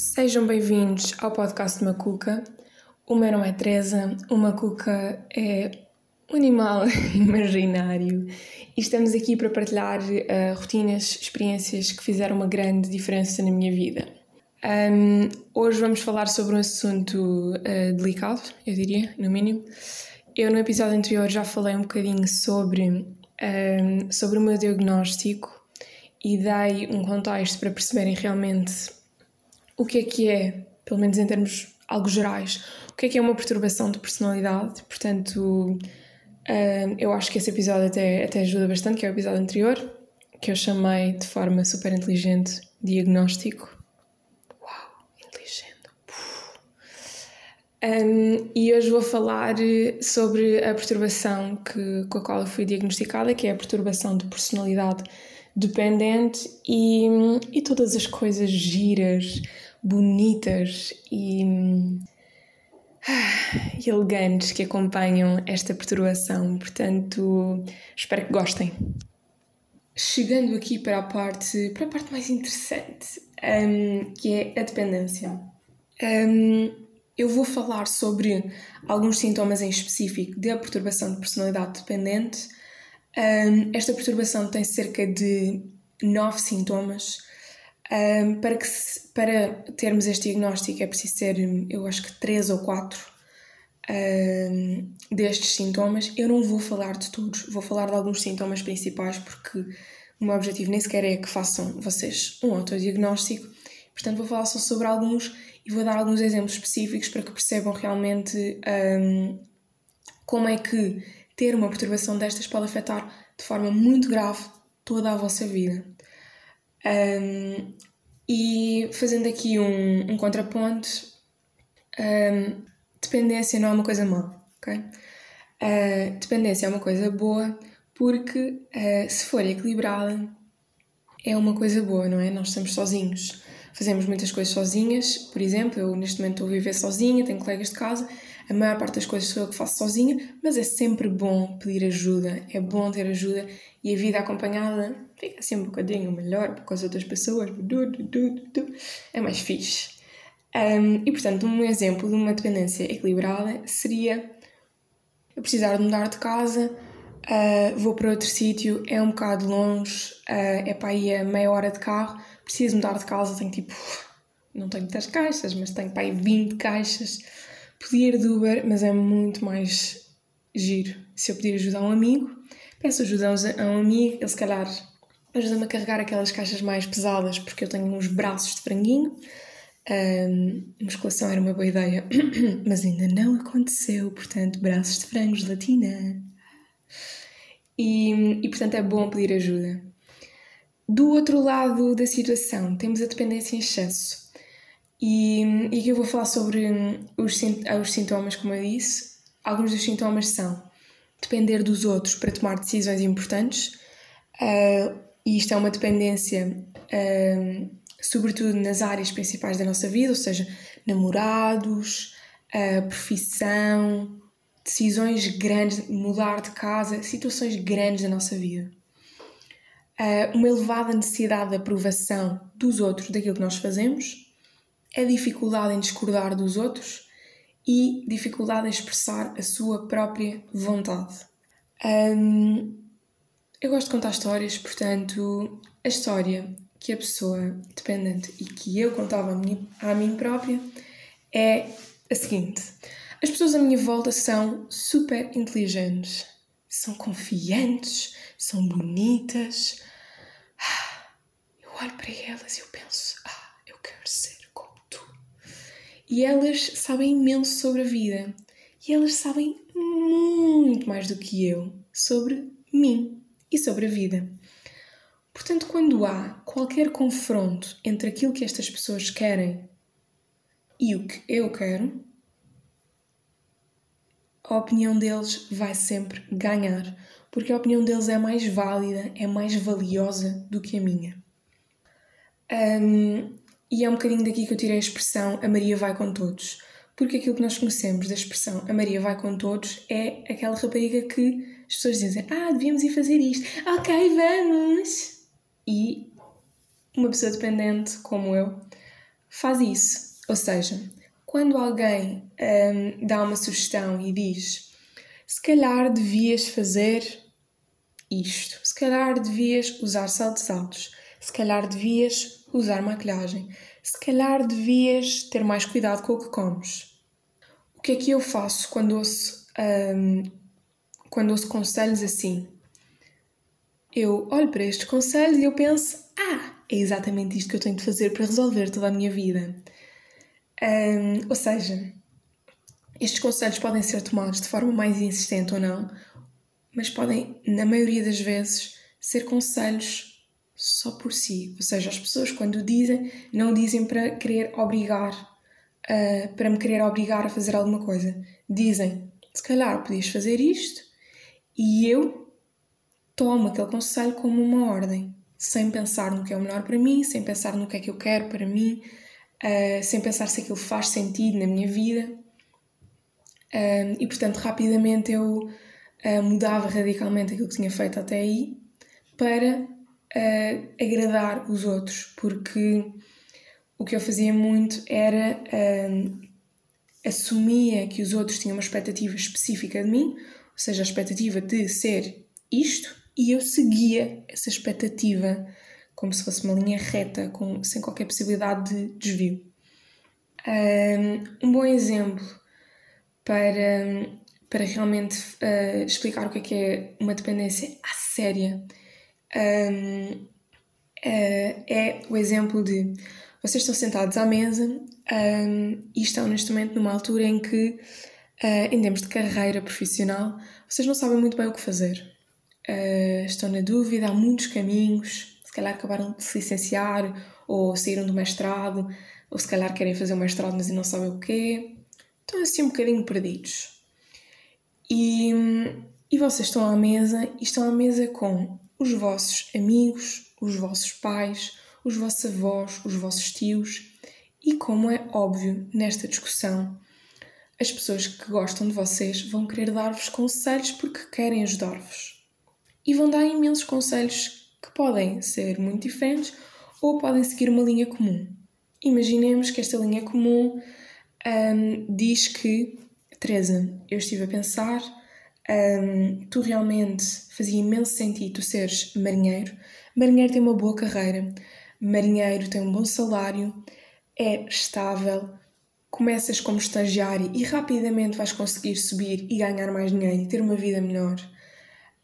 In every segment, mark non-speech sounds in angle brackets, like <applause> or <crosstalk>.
Sejam bem-vindos ao podcast Macuca. O meu nome é Teresa, o Macuca é um animal <laughs> imaginário e estamos aqui para partilhar uh, rotinas, experiências que fizeram uma grande diferença na minha vida. Um, hoje vamos falar sobre um assunto uh, delicado, eu diria, no mínimo. Eu no episódio anterior já falei um bocadinho sobre, um, sobre o meu diagnóstico e dei um contexto para perceberem realmente o que é que é, pelo menos em termos algo gerais, o que é que é uma perturbação de personalidade. Portanto, uh, eu acho que esse episódio até, até ajuda bastante, que é o episódio anterior, que eu chamei de forma super inteligente diagnóstico. Uau, inteligente. Um, e hoje vou falar sobre a perturbação que, com a qual eu fui diagnosticada, que é a perturbação de personalidade dependente e, e todas as coisas giras, bonitas e, ah, e elegantes que acompanham esta perturbação. Portanto, espero que gostem. Chegando aqui para a parte, para a parte mais interessante, um, que é a dependência. Um, eu vou falar sobre alguns sintomas em específico da perturbação de personalidade dependente. Um, esta perturbação tem cerca de nove sintomas um, para, que se, para termos este diagnóstico é preciso ter, eu acho que três ou quatro um, destes sintomas. Eu não vou falar de todos, vou falar de alguns sintomas principais porque o meu objetivo nem sequer é que façam vocês um autodiagnóstico. Portanto, vou falar só sobre alguns e vou dar alguns exemplos específicos para que percebam realmente um, como é que ter uma perturbação destas pode afetar de forma muito grave toda a vossa vida. Um, e fazendo aqui um, um contraponto, um, dependência não é uma coisa má, ok? Uh, dependência é uma coisa boa porque uh, se for equilibrada é uma coisa boa, não é? Nós estamos sozinhos, fazemos muitas coisas sozinhas, por exemplo, eu neste momento estou a viver sozinha, tenho colegas de casa, a maior parte das coisas sou eu que faço sozinha, mas é sempre bom pedir ajuda, é bom ter ajuda e a vida acompanhada fica assim um bocadinho melhor com as outras pessoas, é mais fixe. Um, e portanto, um exemplo de uma dependência equilibrada seria eu precisar de mudar de casa, uh, vou para outro sítio, é um bocado longe, uh, é para ir a meia hora de carro, preciso mudar de casa, tenho tipo, não tenho muitas caixas, mas tenho para ir 20 caixas Podia ir de Uber, mas é muito mais giro se eu pedir ajuda a um amigo. Peço ajuda a um amigo, ele se calhar ajuda-me a carregar aquelas caixas mais pesadas porque eu tenho uns braços de franguinho. Um, musculação era uma boa ideia, <coughs> mas ainda não aconteceu, portanto, braços de frango, gelatina. E, e portanto é bom pedir ajuda. Do outro lado da situação, temos a dependência em excesso. E, e eu vou falar sobre os, os sintomas, como eu disse. Alguns dos sintomas são depender dos outros para tomar decisões importantes, uh, e isto é uma dependência, uh, sobretudo nas áreas principais da nossa vida, ou seja, namorados, profissão, decisões grandes, mudar de casa, situações grandes da nossa vida. uma elevada necessidade de aprovação dos outros daquilo que nós fazemos é dificuldade em discordar dos outros e dificuldade em expressar a sua própria vontade. Um, eu gosto de contar histórias, portanto, a história que a pessoa dependente e que eu contava a mim, a mim própria é a seguinte: as pessoas à minha volta são super inteligentes, são confiantes, são bonitas. Ah, eu olho para elas e eu penso: ah, eu quero ser e elas sabem imenso sobre a vida. E elas sabem muito mais do que eu sobre mim e sobre a vida. Portanto, quando há qualquer confronto entre aquilo que estas pessoas querem e o que eu quero, a opinião deles vai sempre ganhar, porque a opinião deles é mais válida, é mais valiosa do que a minha. Um, e é um bocadinho daqui que eu tirei a expressão a Maria vai com todos. Porque aquilo que nós conhecemos da expressão a Maria vai com todos é aquela rapariga que as pessoas dizem ah, devíamos ir fazer isto. Ok, vamos! E uma pessoa dependente como eu faz isso. Ou seja, quando alguém um, dá uma sugestão e diz se calhar devias fazer isto, se calhar devias usar saltos altos, se calhar devias usar maquilhagem, se calhar devias ter mais cuidado com o que comes. O que é que eu faço quando ouço, um, quando ouço conselhos assim? Eu olho para estes conselhos e eu penso: ah, é exatamente isto que eu tenho de fazer para resolver toda a minha vida. Um, ou seja, estes conselhos podem ser tomados de forma mais insistente ou não, mas podem, na maioria das vezes, ser conselhos só por si. Ou seja, as pessoas, quando dizem, não dizem para querer obrigar, uh, para me querer obrigar a fazer alguma coisa. Dizem, se calhar podias fazer isto, e eu tomo aquele conselho como uma ordem sem pensar no que é o melhor para mim, sem pensar no que é que eu quero para mim, uh, sem pensar se aquilo faz sentido na minha vida. E portanto, rapidamente eu uh, mudava radicalmente aquilo que tinha feito até aí para agradar os outros, porque o que eu fazia muito era assumia que os outros tinham uma expectativa específica de mim, seja, a expectativa de ser isto, e eu seguia essa expectativa como se fosse uma linha reta, com, sem qualquer possibilidade de desvio. Um bom exemplo para, para realmente uh, explicar o que é, que é uma dependência à séria um, uh, é o exemplo de vocês estão sentados à mesa um, e estão neste momento numa altura em que, uh, em termos de carreira profissional, vocês não sabem muito bem o que fazer uh, estão na dúvida, há muitos caminhos, se calhar acabaram de se licenciar ou saíram do mestrado, ou se calhar querem fazer o mestrado mas não sabem o quê. Estão assim um bocadinho perdidos. E, e vocês estão à mesa e estão à mesa com os vossos amigos, os vossos pais, os vossos avós, os vossos tios e, como é óbvio nesta discussão, as pessoas que gostam de vocês vão querer dar-vos conselhos porque querem ajudar-vos e vão dar imensos conselhos que podem ser muito diferentes ou podem seguir uma linha comum. Imaginemos que esta linha comum um, diz que, Teresa, eu estive a pensar, um, tu realmente fazia imenso sentido tu seres marinheiro. Marinheiro tem uma boa carreira, marinheiro tem um bom salário, é estável, começas como estagiário e rapidamente vais conseguir subir e ganhar mais dinheiro e ter uma vida melhor.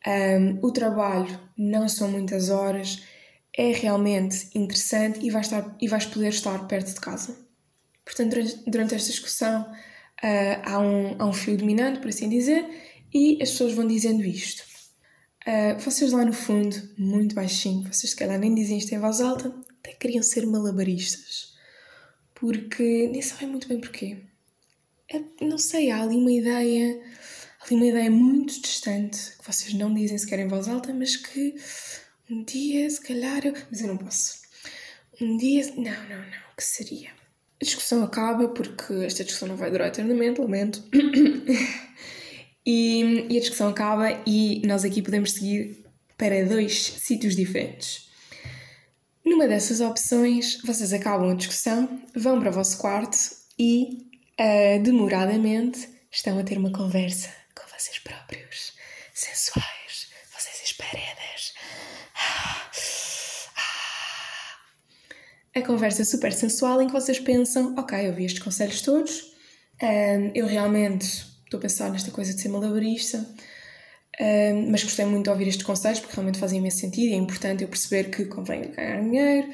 Um, o trabalho não são muitas horas, é realmente interessante e vais, estar, e vais poder estar perto de casa. Portanto, durante, durante esta discussão uh, há, um, há um fio dominante, por assim dizer, e as pessoas vão dizendo isto. Uh, vocês lá no fundo, muito baixinho, vocês se calhar nem dizem isto em voz alta, até queriam ser malabaristas. Porque nem sabem muito bem porquê. É, não sei, há ali uma ideia ali uma ideia muito distante que vocês não dizem sequer em voz alta, mas que um dia, se calhar, eu... mas eu não posso. Um dia, não, não, não, que seria? A discussão acaba porque esta discussão não vai durar eternamente, lamento. <coughs> e, e a discussão acaba e nós aqui podemos seguir para dois sítios diferentes. Numa dessas opções, vocês acabam a discussão, vão para o vosso quarto e, uh, demoradamente, estão a ter uma conversa vocês próprios, sensuais, vocês esperadas. Ah, ah. A conversa super sensual em que vocês pensam: ok, eu vi estes conselhos todos, eu realmente estou a pensar nesta coisa de ser malabarista, mas gostei muito de ouvir estes conselhos porque realmente fazem imenso sentido e é importante eu perceber que convém ganhar dinheiro,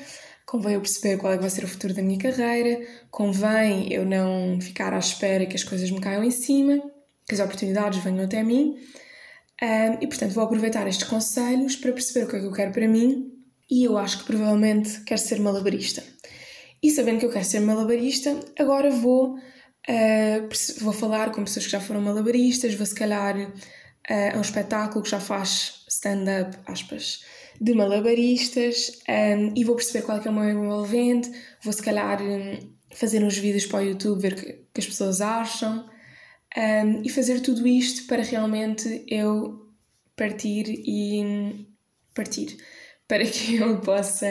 convém eu perceber qual é que vai ser o futuro da minha carreira, convém eu não ficar à espera que as coisas me caiam em cima que as oportunidades venham até mim. Um, e portanto vou aproveitar estes conselhos para perceber o que é que eu quero para mim e eu acho que provavelmente quero ser malabarista. E sabendo que eu quero ser malabarista, agora vou, uh, vou falar com pessoas que já foram malabaristas, vou se calhar a um espetáculo que já faz stand-up, aspas, de malabaristas um, e vou perceber qual é, que é o meu envolvente, vou se calhar fazer uns vídeos para o YouTube, ver o que, que as pessoas acham um, e fazer tudo isto para realmente eu partir e partir para que <laughs> eu possa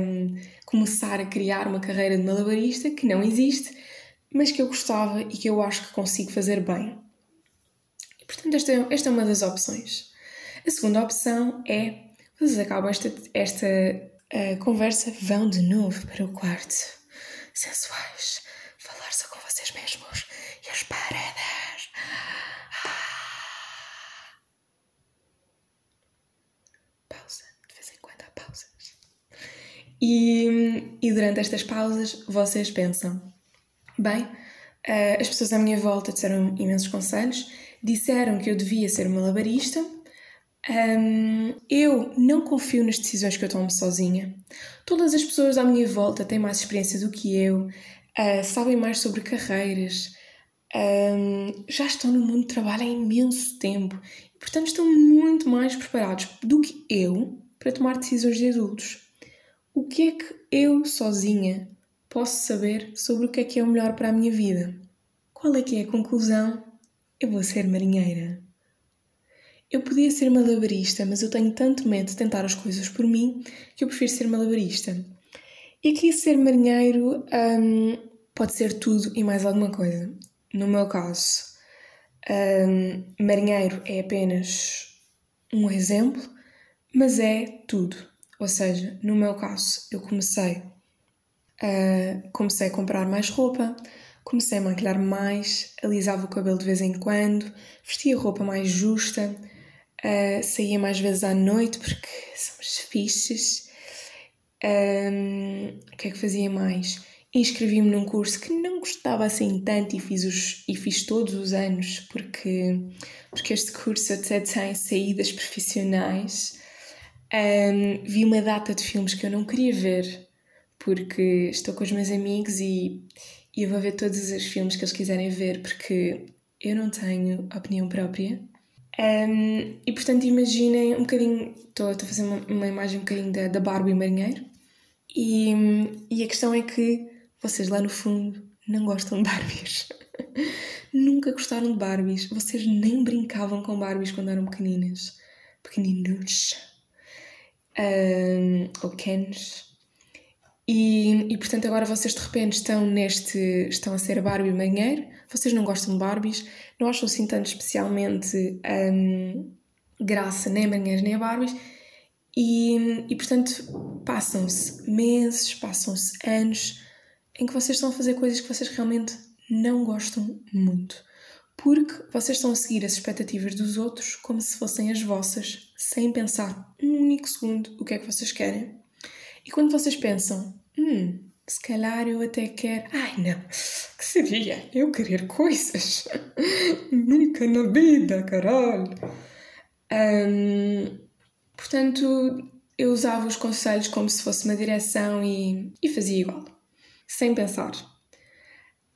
um, começar a criar uma carreira de malabarista que não existe, mas que eu gostava e que eu acho que consigo fazer bem. Portanto, esta, esta é uma das opções. A segunda opção é, vocês acabam esta, esta uh, conversa, vão de novo para o quarto. Sensuais, falar só com vocês mesmos e as paredes. Ah. Pausa, de vez em quando há pausas. E, e durante estas pausas vocês pensam: bem, uh, as pessoas à minha volta disseram imensos conselhos, disseram que eu devia ser malabarista um, eu não confio nas decisões que eu tomo sozinha. Todas as pessoas à minha volta têm mais experiência do que eu, uh, sabem mais sobre carreiras, um, já estão no mundo do trabalho há imenso tempo e, portanto, estão muito mais preparados do que eu para tomar decisões de adultos. O que é que eu sozinha posso saber sobre o que é que é o melhor para a minha vida? Qual é que é a conclusão? Eu vou ser marinheira. Eu podia ser malabarista, mas eu tenho tanto medo de tentar as coisas por mim que eu prefiro ser malabarista. E aqui ser marinheiro um, pode ser tudo e mais alguma coisa. No meu caso, um, marinheiro é apenas um exemplo, mas é tudo. Ou seja, no meu caso, eu comecei a, comecei a comprar mais roupa, comecei a maquilhar mais, alisava o cabelo de vez em quando, vestia roupa mais justa, Uh, saía mais vezes à noite porque somos fixes. Um, o que é que fazia mais? Inscrevi-me num curso que não gostava assim tanto e fiz, os, e fiz todos os anos porque, porque este curso até tem saídas profissionais. Um, vi uma data de filmes que eu não queria ver porque estou com os meus amigos e, e eu vou ver todos os filmes que eles quiserem ver porque eu não tenho opinião própria um, e portanto, imaginem um bocadinho. Estou a fazer uma, uma, imagem um bocadinho da, da Barbie Marinheiro. E, e a questão é que vocês lá no fundo não gostam de Barbies. <laughs> Nunca gostaram de Barbies. Vocês nem brincavam com Barbies quando eram pequeninas. Pequeninos. Um, ou Kens. E, e portanto agora vocês de repente estão neste. estão a ser Barbie Marinheiro vocês não gostam de Barbies, não acham assim tanto especialmente um, graça nem a Marinheiros nem a Barbies, e, e portanto passam-se meses, passam-se anos em que vocês estão a fazer coisas que vocês realmente não gostam muito. Porque vocês estão a seguir as expectativas dos outros como se fossem as vossas, sem pensar um único segundo o que é que vocês querem. E quando vocês pensam, hum, se calhar eu até quero. Ai não, que seria eu querer coisas? <laughs> Nunca na vida, caralho! Um, portanto, eu usava os conselhos como se fosse uma direção e, e fazia igual, sem pensar.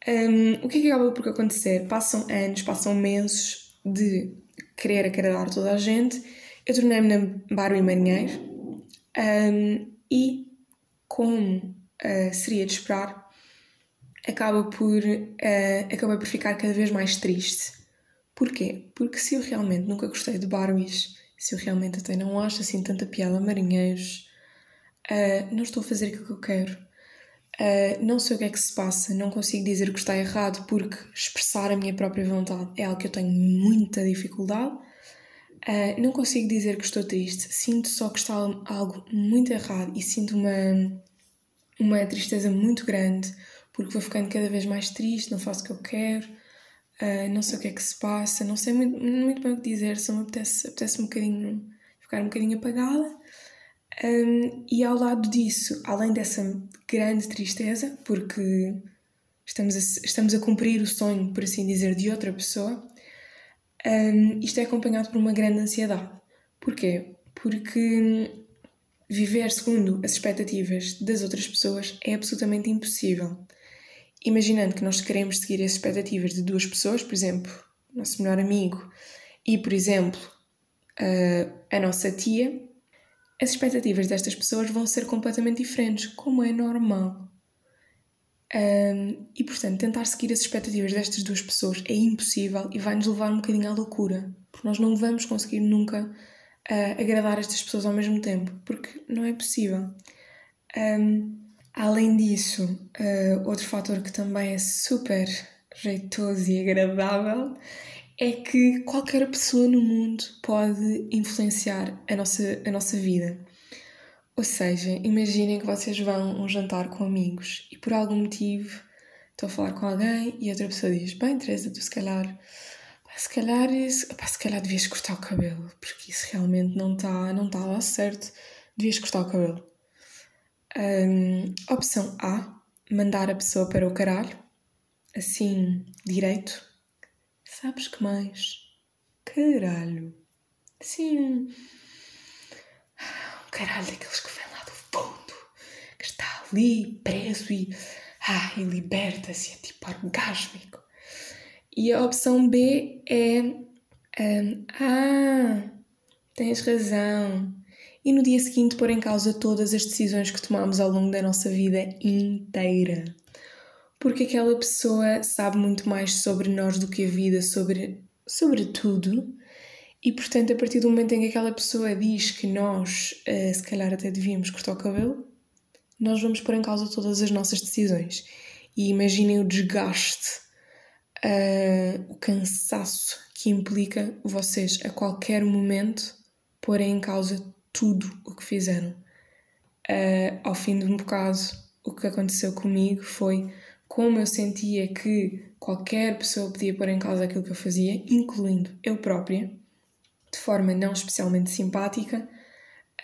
Um, o que é que acaba por acontecer? Passam anos, passam meses de querer agradar toda a gente. Eu tornei-me Barbie Marinheiro um, e, como uh, seria de esperar, acaba por, uh, por ficar cada vez mais triste. Porquê? Porque se eu realmente nunca gostei de Barbies, se eu realmente até não acho assim tanta piada marinheiros, uh, não estou a fazer aquilo que eu quero. Uh, não sei o que é que se passa, não consigo dizer o que está errado porque expressar a minha própria vontade é algo que eu tenho muita dificuldade. Uh, não consigo dizer que estou triste, sinto só que está algo muito errado e sinto uma, uma tristeza muito grande, porque vou ficando cada vez mais triste, não faço o que eu quero, uh, não sei o que é que se passa, não sei muito, muito bem o que dizer, só me apetece, apetece um bocadinho, ficar um bocadinho apagada. Um, e ao lado disso, além dessa grande tristeza, porque estamos a, estamos a cumprir o sonho, por assim dizer, de outra pessoa, um, isto é acompanhado por uma grande ansiedade. Porquê? Porque Viver segundo as expectativas das outras pessoas é absolutamente impossível. Imaginando que nós queremos seguir as expectativas de duas pessoas, por exemplo, nosso melhor amigo e, por exemplo, a, a nossa tia, as expectativas destas pessoas vão ser completamente diferentes, como é normal. Um, e portanto, tentar seguir as expectativas destas duas pessoas é impossível e vai nos levar um bocadinho à loucura, porque nós não vamos conseguir nunca uh, agradar estas pessoas ao mesmo tempo, porque não é possível. Um, além disso, uh, outro fator que também é super jeitoso e agradável é que qualquer pessoa no mundo pode influenciar a nossa, a nossa vida. Ou seja, imaginem que vocês vão a um jantar com amigos e por algum motivo estão a falar com alguém e outra pessoa diz: Bem, Teresa, tu se calhar se calhar, se calhar devias cortar o cabelo, porque isso realmente não está não tá lá certo. Devias cortar o cabelo. Um, opção A, mandar a pessoa para o caralho, assim, direito. Sabes que mais? Caralho. Sim. Caralho daqueles que vem lá do fundo, que está ali preso e, ah, e liberta-se, é tipo orgásmico. E a opção B é um, Ah, tens razão. E no dia seguinte pôr em causa todas as decisões que tomamos ao longo da nossa vida inteira. Porque aquela pessoa sabe muito mais sobre nós do que a vida, sobre, sobre tudo. E portanto, a partir do momento em que aquela pessoa diz que nós, uh, se calhar, até devíamos cortar o cabelo, nós vamos pôr em causa todas as nossas decisões. E imaginem o desgaste uh, o cansaço que implica vocês a qualquer momento porem em causa tudo o que fizeram. Uh, ao fim de um bocado, o que aconteceu comigo foi como eu sentia que qualquer pessoa podia pôr em causa aquilo que eu fazia, incluindo eu própria, de forma não especialmente simpática.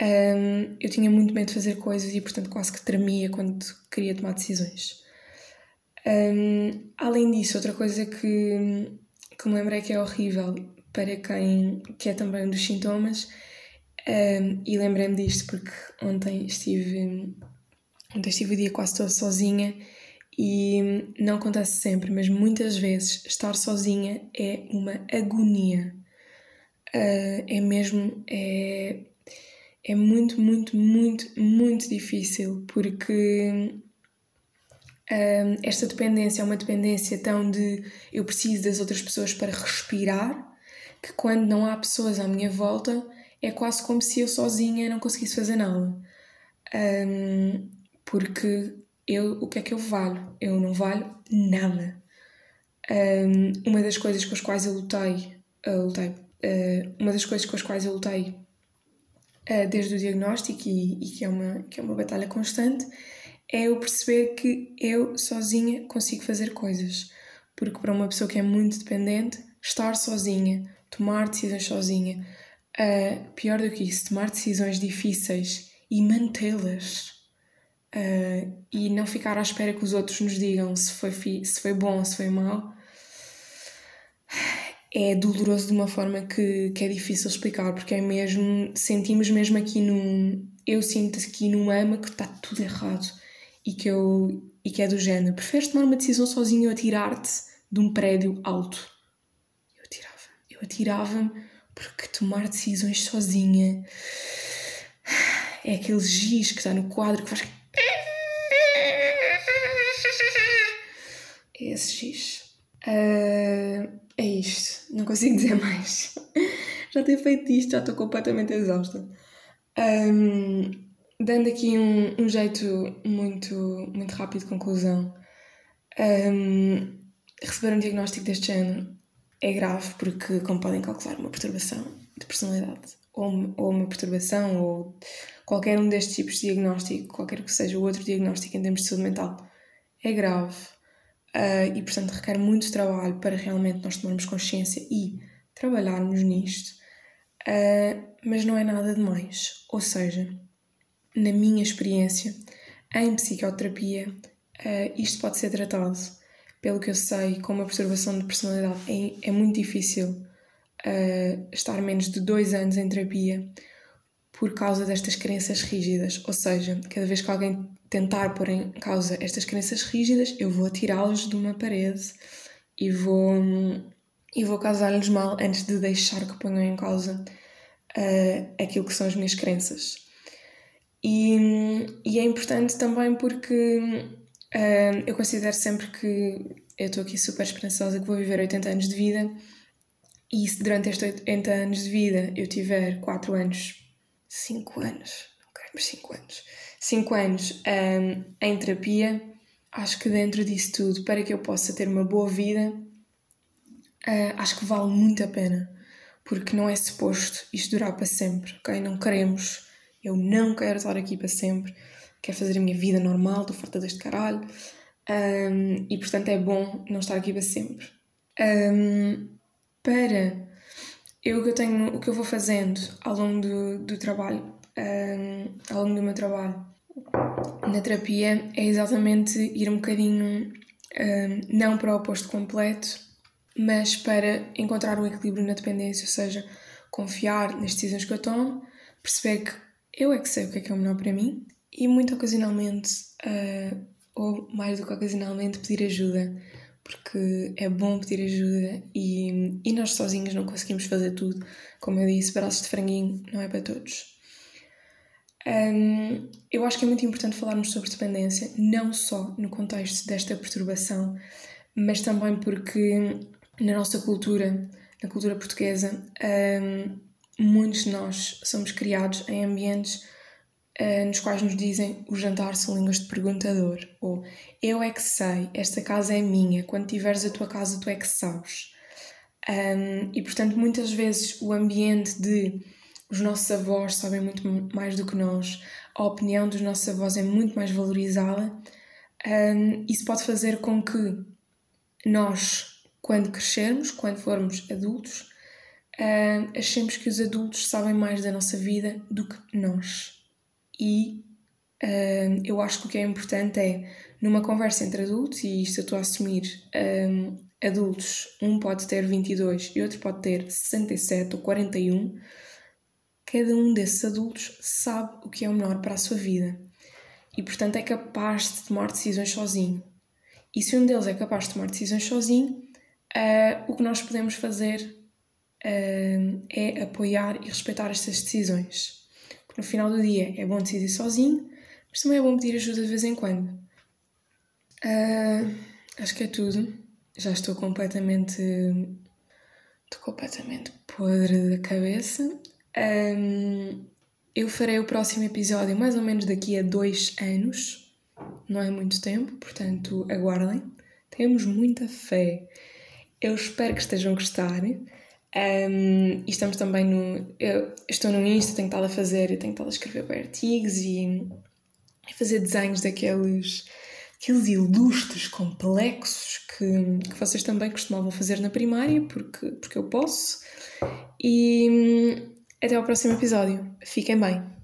Um, eu tinha muito medo de fazer coisas e, portanto, quase que tremia quando queria tomar decisões. Um, além disso, outra coisa que, que me lembrei que é horrível para quem que é também um dos sintomas, um, e lembrei-me disto porque ontem estive, ontem estive o dia quase todo sozinha e não acontece sempre, mas muitas vezes estar sozinha é uma agonia. Uh, é mesmo. É, é muito, muito, muito, muito difícil porque um, esta dependência é uma dependência tão de eu preciso das outras pessoas para respirar, que quando não há pessoas à minha volta é quase como se eu sozinha não conseguisse fazer nada. Um, porque eu, o que é que eu valho? Eu não valho nada. Um, uma das coisas com as quais eu lutei, eu lutei uma das coisas com as quais eu lutei uh, desde o diagnóstico e, e, que, é uma, que é uma batalha constante é eu perceber que eu sozinha consigo fazer coisas. Porque para uma pessoa que é muito dependente, estar sozinha, tomar decisões sozinha, uh, pior do que isso, tomar decisões difíceis e mantê-las. Uh, e não ficar à espera que os outros nos digam se foi, se foi bom se foi mau, é doloroso de uma forma que, que é difícil explicar, porque é mesmo, sentimos mesmo aqui num, eu sinto aqui num ama que está tudo errado e que, eu, e que é do género: preferes tomar uma decisão sozinho ou atirar-te de um prédio alto? Eu atirava. Eu atirava-me porque tomar decisões sozinha é aquele giz que está no quadro que faz. É <laughs> esse giz. Uh, é isto. Não consigo dizer <laughs> mais. já tenho feito isto, já estou completamente exausta. Um, dando aqui um, um jeito muito, muito rápido de conclusão, um, receber um diagnóstico deste género é grave porque, como podem calcular, uma perturbação de personalidade ou, ou uma perturbação ou qualquer um destes tipos de diagnóstico, qualquer que seja o outro diagnóstico em termos de saúde mental, é grave uh, e, portanto, requer muito trabalho para realmente nós tomarmos consciência e trabalharmos nisto, uh, mas não é nada demais. Ou seja, na minha experiência, em psicoterapia, uh, isto pode ser tratado. Pelo que eu sei, com uma perturbação de personalidade, é, é muito difícil estar menos de dois anos em terapia por causa destas crenças rígidas. Ou seja, cada vez que alguém tentar pôr em causa estas crenças rígidas, eu vou atirá-los de uma parede e vou, e vou causar-lhes mal antes de deixar que ponham em causa uh, aquilo que são as minhas crenças. E, e é importante também porque uh, eu considero sempre que eu estou aqui super esperançosa que vou viver 80 anos de vida e se durante estes 80 anos de vida eu tiver 4 anos, 5 anos, não queremos 5 anos, 5 anos um, em terapia, acho que dentro disso tudo, para que eu possa ter uma boa vida, uh, acho que vale muito a pena. Porque não é suposto isto durar para sempre, ok? Não queremos, eu não quero estar aqui para sempre, quero fazer a minha vida normal, estou farta deste caralho. Um, e portanto é bom não estar aqui para sempre. Um, para eu, eu tenho, o que eu vou fazendo ao longo do, do trabalho, um, ao longo do meu trabalho na terapia, é exatamente ir um bocadinho um, não para o oposto completo, mas para encontrar o equilíbrio na dependência, ou seja, confiar nas decisões que eu tomo, perceber que eu é que sei o que é que é o melhor para mim e muito ocasionalmente, uh, ou mais do que ocasionalmente, pedir ajuda porque é bom pedir ajuda e, e nós sozinhos não conseguimos fazer tudo. Como eu disse, braços de franguinho não é para todos. Um, eu acho que é muito importante falarmos sobre dependência, não só no contexto desta perturbação, mas também porque na nossa cultura, na cultura portuguesa, um, muitos de nós somos criados em ambientes uh, nos quais nos dizem o jantar são línguas de perguntador, ou eu é que sei, esta casa é minha, quando tiveres a tua casa tu é que sabes. Um, e portanto, muitas vezes o ambiente de os nossos avós sabem muito mais do que nós, a opinião dos nossos avós é muito mais valorizada, um, isso pode fazer com que nós, quando crescermos, quando formos adultos, uh, achemos que os adultos sabem mais da nossa vida do que nós. E uh, eu acho que o que é importante é, numa conversa entre adultos, e isto eu estou a assumir, um, adultos, um pode ter 22 e outro pode ter 67 ou 41, cada um desses adultos sabe o que é o melhor para a sua vida e, portanto, é capaz de tomar decisões sozinho. E se um deles é capaz de tomar decisões sozinho, uh, o que nós podemos fazer uh, é apoiar e respeitar estas decisões no final do dia é bom decidir sozinho, mas também é bom pedir ajuda de vez em quando. Uh, acho que é tudo. Já estou completamente. Estou completamente podre da cabeça. Um, eu farei o próximo episódio mais ou menos daqui a dois anos. Não é muito tempo, portanto, aguardem. Temos muita fé. Eu espero que estejam a gostar. Um, e estamos também no. Eu estou no Insta, tenho estado a fazer, tenho estado a escrever artigos e a fazer desenhos daqueles aqueles ilustres complexos que, que vocês também costumavam fazer na primária, porque, porque eu posso. E até ao próximo episódio. Fiquem bem.